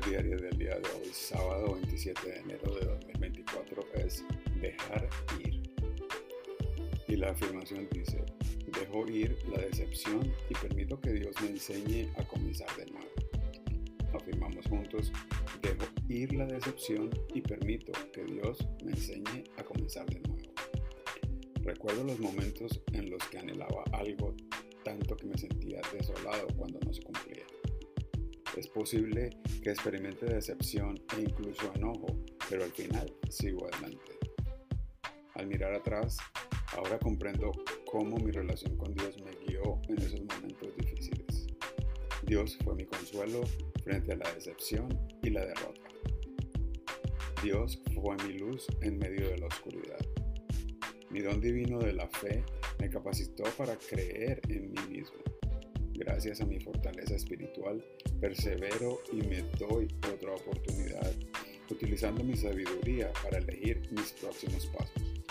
diaria del día de hoy, sábado 27 de enero de 2024, es dejar ir. Y la afirmación dice, dejo ir la decepción y permito que Dios me enseñe a comenzar de nuevo. Afirmamos juntos, dejo ir la decepción y permito que Dios me enseñe a comenzar de nuevo. Recuerdo los momentos en los que anhelaba algo tanto que me sentía desolado cuando no se cumplía. Posible que experimente decepción e incluso enojo, pero al final sigo adelante. Al mirar atrás, ahora comprendo cómo mi relación con Dios me guió en esos momentos difíciles. Dios fue mi consuelo frente a la decepción y la derrota. Dios fue mi luz en medio de la oscuridad. Mi don divino de la fe me capacitó para creer en mí mismo Gracias a mi fortaleza espiritual, persevero y me doy otra oportunidad, utilizando mi sabiduría para elegir mis próximos pasos.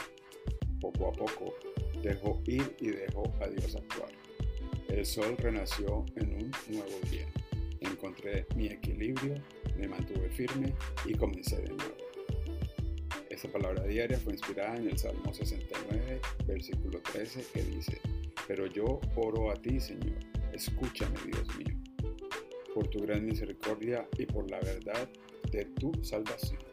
Poco a poco, dejo ir y dejo a Dios actuar. El sol renació en un nuevo día. Encontré mi equilibrio, me mantuve firme y comencé de nuevo. Esta palabra diaria fue inspirada en el Salmo 69, versículo 13, que dice, Pero yo oro a ti, Señor Escúchame, Dios mío, por tu gran misericordia y por la verdad de tu salvación.